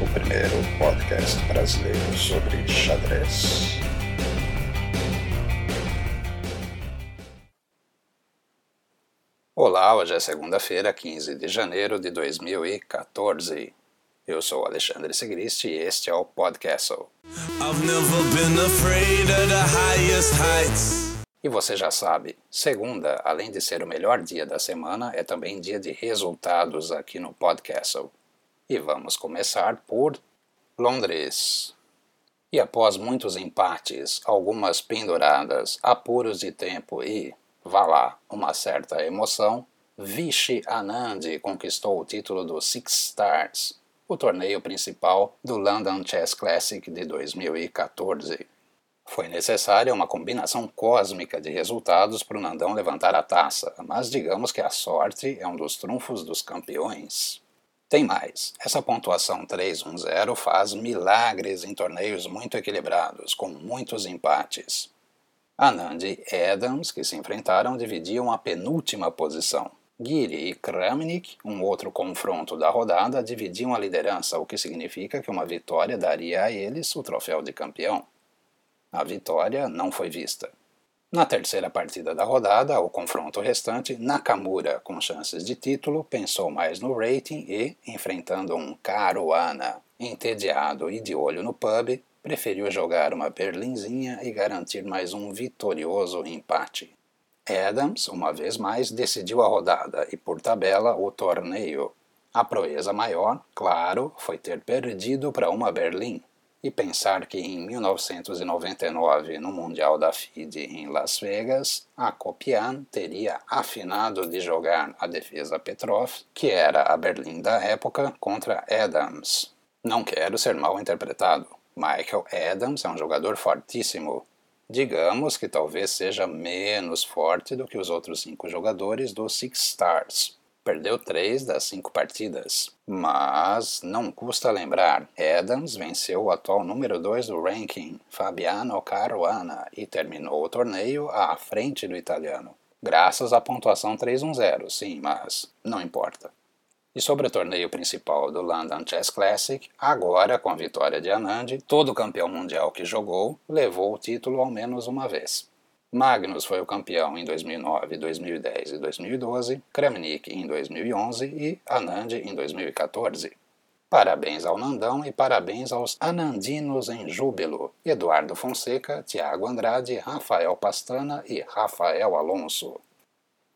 O primeiro podcast brasileiro sobre xadrez. Olá, hoje é segunda-feira, 15 de janeiro de 2014. Eu sou Alexandre Segristi e este é o Podcast. E você já sabe, segunda, além de ser o melhor dia da semana, é também dia de resultados aqui no Podcast. E vamos começar por Londres. E após muitos empates, algumas penduradas, apuros de tempo e, vá lá, uma certa emoção, Vishy Anand conquistou o título do Six Stars, o torneio principal do London Chess Classic de 2014. Foi necessária uma combinação cósmica de resultados para o Nandão levantar a taça, mas digamos que a sorte é um dos trunfos dos campeões. Tem mais, essa pontuação 3-1-0 faz milagres em torneios muito equilibrados, com muitos empates. Anand e Adams, que se enfrentaram, dividiam a penúltima posição. Giri e Kramnik, um outro confronto da rodada, dividiam a liderança, o que significa que uma vitória daria a eles o troféu de campeão. A vitória não foi vista. Na terceira partida da rodada, o confronto restante, Nakamura, com chances de título, pensou mais no rating e, enfrentando um Caruana entediado e de olho no pub, preferiu jogar uma berlinzinha e garantir mais um vitorioso empate. Adams, uma vez mais, decidiu a rodada e, por tabela, o torneio. A proeza maior, claro, foi ter perdido para uma Berlim, e pensar que em 1999, no Mundial da FIDE em Las Vegas, a Kopian teria afinado de jogar a defesa Petrov, que era a Berlim da época, contra Adams. Não quero ser mal interpretado. Michael Adams é um jogador fortíssimo. Digamos que talvez seja menos forte do que os outros cinco jogadores do Six Stars. Perdeu três das cinco partidas. Mas não custa lembrar, Adams venceu o atual número 2 do ranking, Fabiano Caruana, e terminou o torneio à frente do italiano. Graças à pontuação 3-1-0, sim, mas não importa. E sobre o torneio principal do London Chess Classic, agora com a vitória de Anand, todo campeão mundial que jogou levou o título ao menos uma vez. Magnus foi o campeão em 2009, 2010 e 2012, Kramnik em 2011 e Anand em 2014. Parabéns ao Nandão e parabéns aos anandinos em júbilo, Eduardo Fonseca, Tiago Andrade, Rafael Pastana e Rafael Alonso.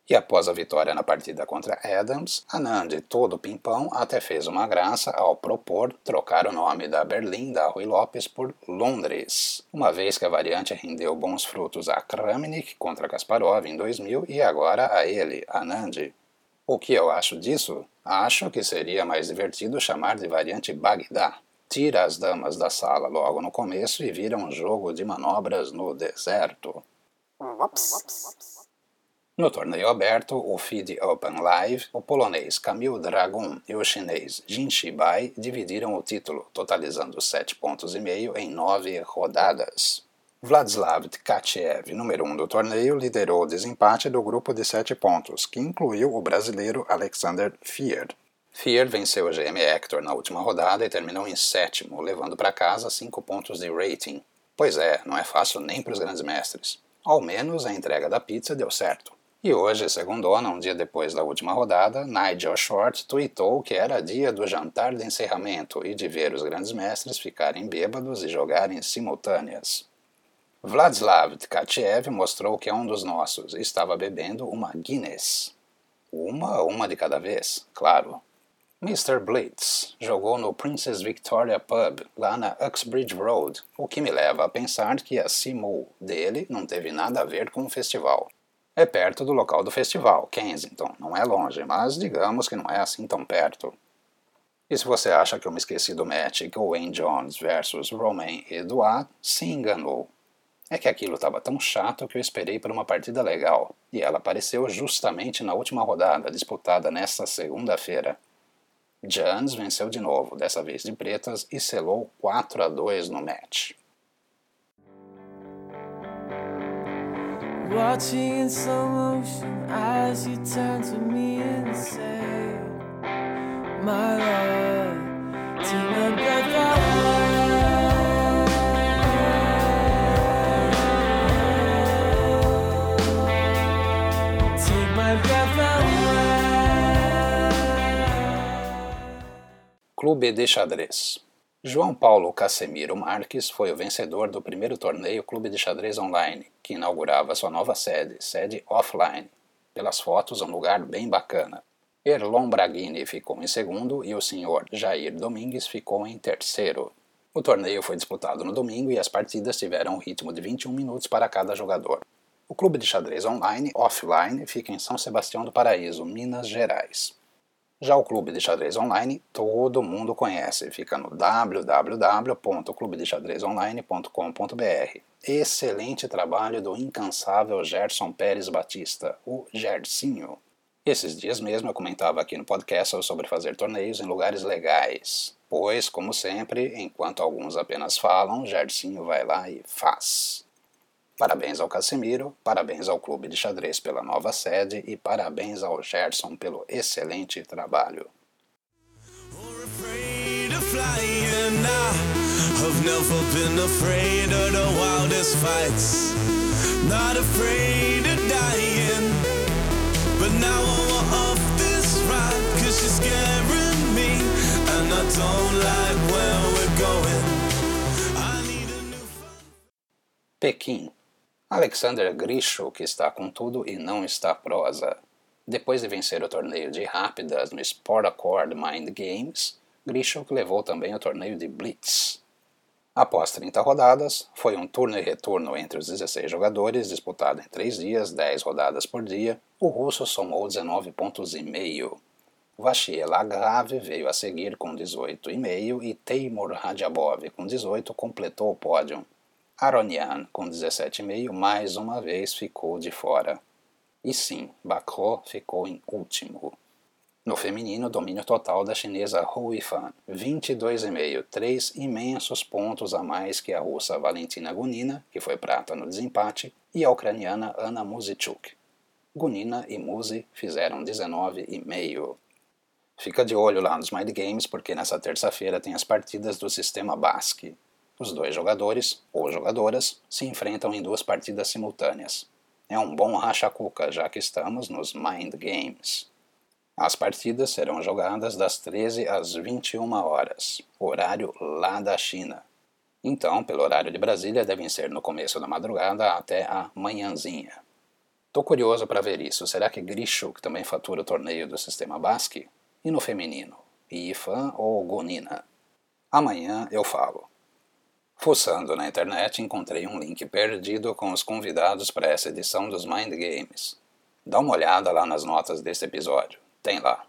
E após a vitória na partida contra Adams, Anand, todo pimpão, até fez uma graça ao propor trocar o nome da Berlim da Rui Lopes por Londres, uma vez que a variante rendeu bons frutos a Kramnik contra Kasparov em 2000 e agora a ele, Anand. O que eu acho disso? Acho que seria mais divertido chamar de variante Bagdá. Tira as damas da sala logo no começo e vira um jogo de manobras no deserto. Ups. No torneio aberto, o FIDE Open Live, o polonês Kamil Dragun e o chinês Jin Shibai dividiram o título, totalizando 7 pontos e meio em 9 rodadas. Vladislav Tkachiev, número 1 um do torneio, liderou o desempate do grupo de 7 pontos, que incluiu o brasileiro Alexander Fier. Fier venceu o GM Hector na última rodada e terminou em sétimo, levando para casa 5 pontos de rating. Pois é, não é fácil nem para os grandes mestres. Ao menos a entrega da pizza deu certo. E hoje, segundona, um dia depois da última rodada, Nigel Short tweetou que era dia do jantar de encerramento e de ver os grandes mestres ficarem bêbados e jogarem simultâneas. Vladislav Tkachiev mostrou que é um dos nossos e estava bebendo uma Guinness. Uma, uma de cada vez, claro. Mr. Blitz jogou no Princess Victoria Pub, lá na Uxbridge Road, o que me leva a pensar que a Simu dele não teve nada a ver com o festival. É perto do local do festival, Kensington. Não é longe, mas digamos que não é assim tão perto. E se você acha que eu me esqueci do match Gawain Jones versus Romain Edouard, se enganou. É que aquilo estava tão chato que eu esperei por uma partida legal, e ela apareceu justamente na última rodada, disputada nesta segunda-feira. Jones venceu de novo, dessa vez de pretas, e selou 4 a 2 no match. Watching in slow motion as you turn to me and say, My love, till my breath. Clube de Xadrez João Paulo Casemiro Marques foi o vencedor do primeiro torneio Clube de Xadrez Online, que inaugurava sua nova sede, sede offline. Pelas fotos, um lugar bem bacana. Erlon Braghini ficou em segundo e o senhor Jair Domingues ficou em terceiro. O torneio foi disputado no domingo e as partidas tiveram um ritmo de 21 minutos para cada jogador. O clube de xadrez online, offline, fica em São Sebastião do Paraíso, Minas Gerais. Já o Clube de Xadrez Online, todo mundo conhece, fica no www.clubedexadrezonline.com.br. Excelente trabalho do incansável Gerson Pérez Batista, o Gersinho. Esses dias mesmo eu comentava aqui no podcast sobre fazer torneios em lugares legais, pois, como sempre, enquanto alguns apenas falam, Gersinho vai lá e faz. Parabéns ao Casemiro, parabéns ao Clube de Xadrez pela nova sede e parabéns ao Gerson pelo excelente trabalho. Pequim Alexander Grisho, que está com tudo e não está prosa. Depois de vencer o torneio de rápidas no Sport Accord Mind Games, Grisho levou também o torneio de Blitz. Após 30 rodadas, foi um turno e retorno entre os 16 jogadores, disputado em 3 dias, 10 rodadas por dia. O russo somou 19 pontos e meio. Agrave veio a seguir com 18,5 e Teimur Radjabov com 18 completou o pódio. Aronian, com 17,5, mais uma vez ficou de fora. E sim, Bakro ficou em último. No feminino, domínio total da chinesa Hu Yifan, 22,5, três imensos pontos a mais que a russa Valentina Gunina, que foi prata no desempate, e a ucraniana Anna Muzichuk. Gunina e Muzi fizeram 19,5. Fica de olho lá nos Mind Games, porque nessa terça-feira tem as partidas do sistema Basque. Os dois jogadores, ou jogadoras, se enfrentam em duas partidas simultâneas. É um bom racha-cuca, já que estamos nos Mind Games. As partidas serão jogadas das 13 às 21 horas, horário lá da China. Então, pelo horário de Brasília, devem ser no começo da madrugada até a manhãzinha. Tô curioso para ver isso. Será que Grishuk também fatura o torneio do sistema Basque? E no feminino? Ifan ou Gonina? Amanhã eu falo. Fuçando na internet, encontrei um link perdido com os convidados para essa edição dos Mind Games. Dá uma olhada lá nas notas desse episódio. Tem lá.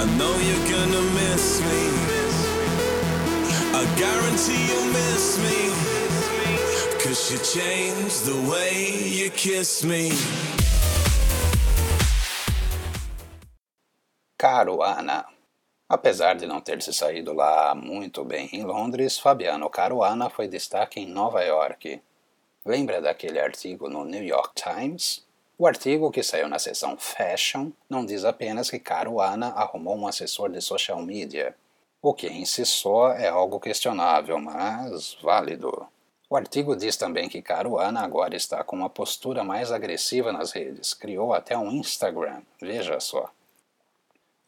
I know Apesar de não ter se saído lá muito bem em Londres, Fabiano Caruana foi destaque em Nova York. Lembra daquele artigo no New York Times? O artigo, que saiu na seção Fashion, não diz apenas que Caruana arrumou um assessor de social media, o que em si só é algo questionável, mas válido. O artigo diz também que Caruana agora está com uma postura mais agressiva nas redes, criou até um Instagram, veja só.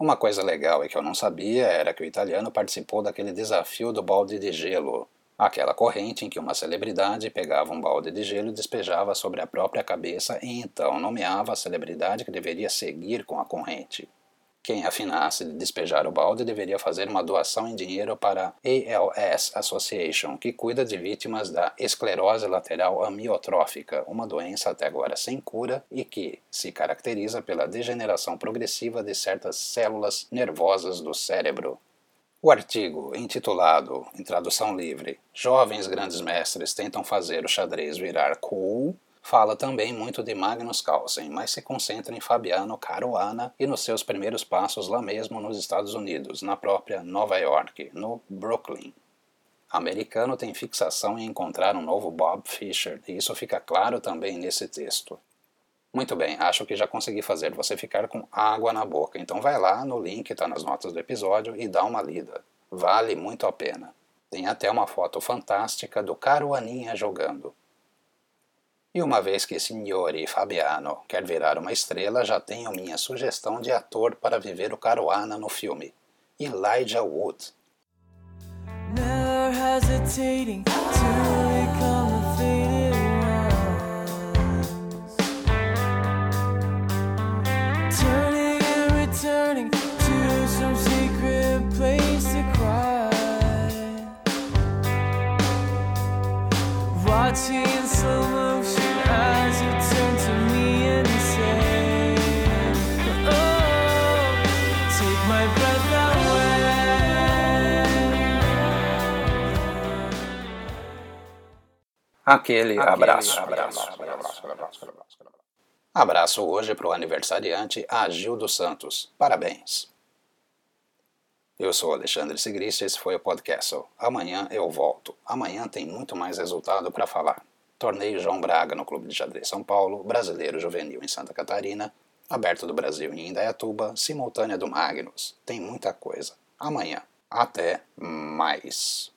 Uma coisa legal e que eu não sabia era que o italiano participou daquele desafio do balde de gelo, aquela corrente em que uma celebridade pegava um balde de gelo e despejava sobre a própria cabeça e então nomeava a celebridade que deveria seguir com a corrente. Quem afinasse de despejar o balde deveria fazer uma doação em dinheiro para a ALS Association, que cuida de vítimas da esclerose lateral amiotrófica, uma doença até agora sem cura e que se caracteriza pela degeneração progressiva de certas células nervosas do cérebro. O artigo, intitulado, em tradução livre, Jovens Grandes Mestres tentam fazer o xadrez virar cool, Fala também muito de Magnus Carlsen, mas se concentra em Fabiano Caruana e nos seus primeiros passos lá mesmo nos Estados Unidos, na própria Nova York, no Brooklyn. Americano tem fixação em encontrar um novo Bob Fischer, e isso fica claro também nesse texto. Muito bem, acho que já consegui fazer você ficar com água na boca, então vai lá no link que está nas notas do episódio e dá uma lida. Vale muito a pena. Tem até uma foto fantástica do Caruaninha jogando. E uma vez que Signori Fabiano quer virar uma estrela, já tenho minha sugestão de ator para viver o Caruana no filme: Elijah Wood. Never hesitating to become Aquele, abraço. abraço, abraço, abraço Abraço hoje para o aniversariante Agil dos Santos. Parabéns! Eu sou Alexandre Sigrist e esse foi o podcast. Amanhã eu volto. Amanhã tem muito mais resultado para falar. Torneio João Braga no Clube de Xadrez São Paulo, Brasileiro Juvenil em Santa Catarina, Aberto do Brasil em Indaiatuba, Simultânea do Magnus. Tem muita coisa. Amanhã. Até mais.